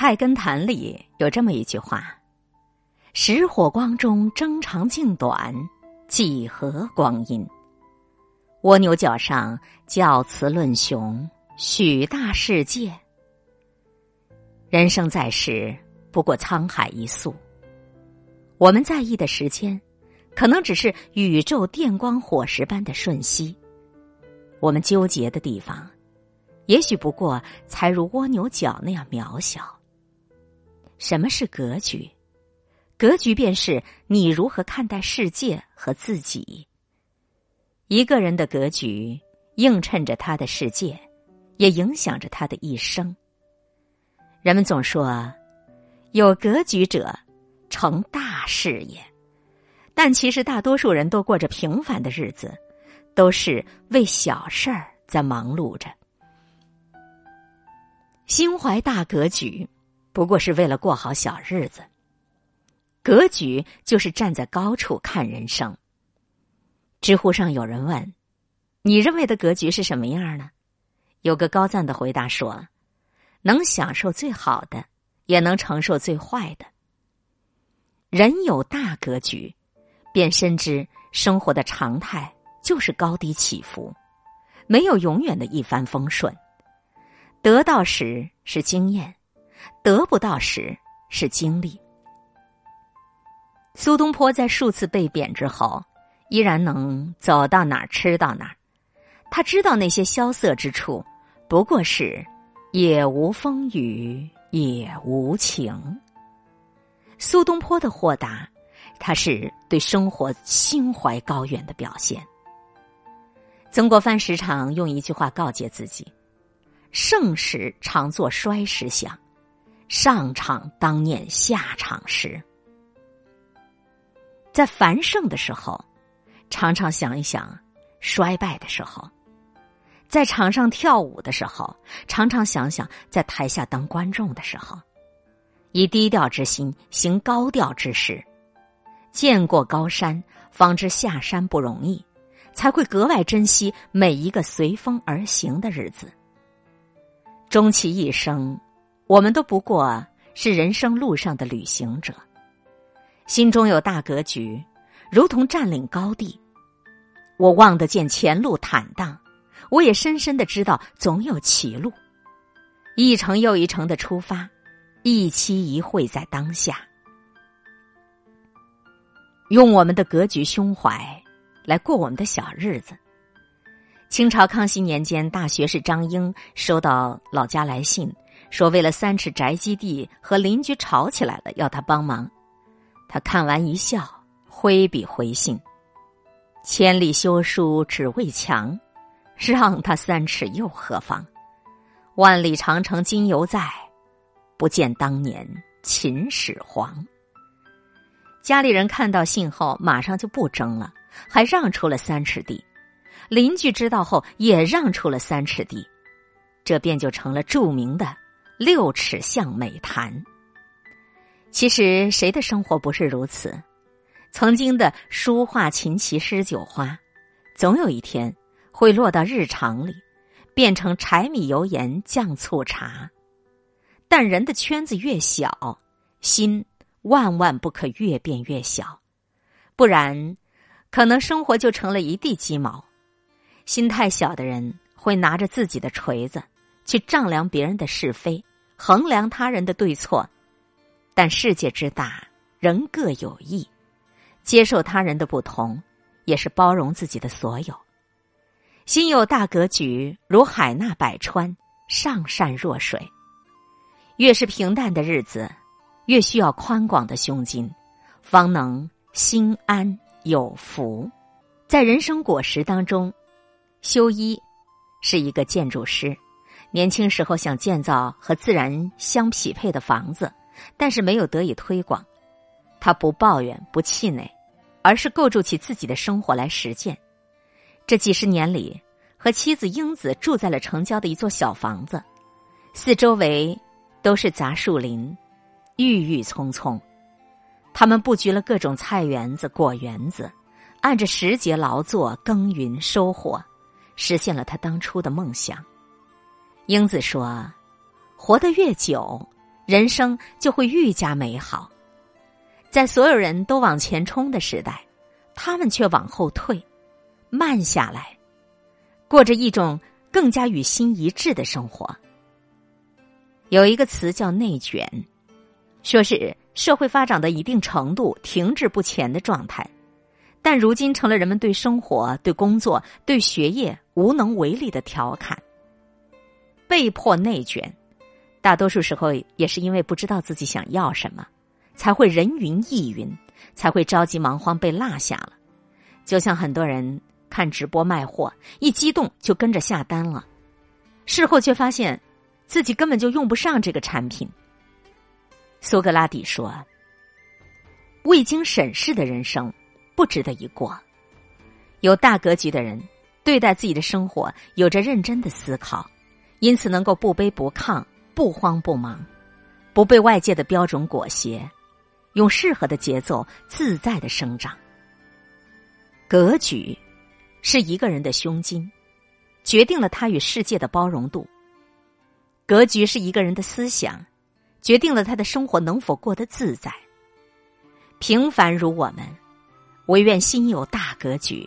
菜根谭》里有这么一句话：“石火光中争长竞短，几何光阴？蜗牛角上教雌论雄，许大世界。人生在世，不过沧海一粟。我们在意的时间，可能只是宇宙电光火石般的瞬息；我们纠结的地方，也许不过才如蜗牛角那样渺小。什么是格局？格局便是你如何看待世界和自己。一个人的格局映衬着他的世界，也影响着他的一生。人们总说，有格局者成大事业，但其实大多数人都过着平凡的日子，都是为小事儿在忙碌着。心怀大格局，不过是为了过好小日子。格局就是站在高处看人生。知乎上有人问：“你认为的格局是什么样呢？”有个高赞的回答说：“能享受最好的，也能承受最坏的。人有大格局，便深知生活的常态就是高低起伏，没有永远的一帆风顺。得到时是经验，得不到时是经历。”苏东坡在数次被贬之后。依然能走到哪儿吃到哪儿，他知道那些萧瑟之处，不过是也无风雨也无晴。苏东坡的豁达，他是对生活心怀高远的表现。曾国藩时常用一句话告诫自己：“盛时常作衰时想，上场当念下场时。”在繁盛的时候。常常想一想，衰败的时候，在场上跳舞的时候，常常想想在台下当观众的时候，以低调之心行高调之事，见过高山，方知下山不容易，才会格外珍惜每一个随风而行的日子。终其一生，我们都不过是人生路上的旅行者，心中有大格局。如同占领高地，我望得见前路坦荡，我也深深的知道总有歧路。一程又一程的出发，一期一会在当下，用我们的格局胸怀来过我们的小日子。清朝康熙年间，大学士张英收到老家来信，说为了三尺宅基地和邻居吵起来了，要他帮忙。他看完一笑。挥笔回信：“千里修书只为墙，让他三尺又何妨？万里长城今犹在，不见当年秦始皇。”家里人看到信后，马上就不争了，还让出了三尺地。邻居知道后，也让出了三尺地，这便就成了著名的六尺巷美谈。其实，谁的生活不是如此？曾经的书画琴棋诗酒花，总有一天会落到日常里，变成柴米油盐酱醋茶。但人的圈子越小，心万万不可越变越小，不然，可能生活就成了一地鸡毛。心太小的人会拿着自己的锤子去丈量别人的是非，衡量他人的对错。但世界之大，人各有异。接受他人的不同，也是包容自己的所有。心有大格局，如海纳百川，上善若水。越是平淡的日子，越需要宽广的胸襟，方能心安有福。在人生果实当中，修一是一个建筑师，年轻时候想建造和自然相匹配的房子，但是没有得以推广。他不抱怨，不气馁。而是构筑起自己的生活来实践。这几十年里，和妻子英子住在了城郊的一座小房子，四周围都是杂树林，郁郁葱葱。他们布局了各种菜园子、果园子，按着时节劳作、耕耘、收获，实现了他当初的梦想。英子说：“活得越久，人生就会愈加美好。在所有人都往前冲的时代，他们却往后退，慢下来，过着一种更加与心一致的生活。有一个词叫内卷，说是社会发展到一定程度停滞不前的状态，但如今成了人们对生活、对工作、对学业无能为力的调侃。被迫内卷，大多数时候也是因为不知道自己想要什么。才会人云亦云，才会着急忙慌被落下了。就像很多人看直播卖货，一激动就跟着下单了，事后却发现自己根本就用不上这个产品。苏格拉底说：“未经审视的人生不值得一过。”有大格局的人对待自己的生活有着认真的思考，因此能够不卑不亢、不慌不忙，不被外界的标准裹挟。用适合的节奏自在的生长。格局是一个人的胸襟，决定了他与世界的包容度。格局是一个人的思想，决定了他的生活能否过得自在。平凡如我们，唯愿心有大格局，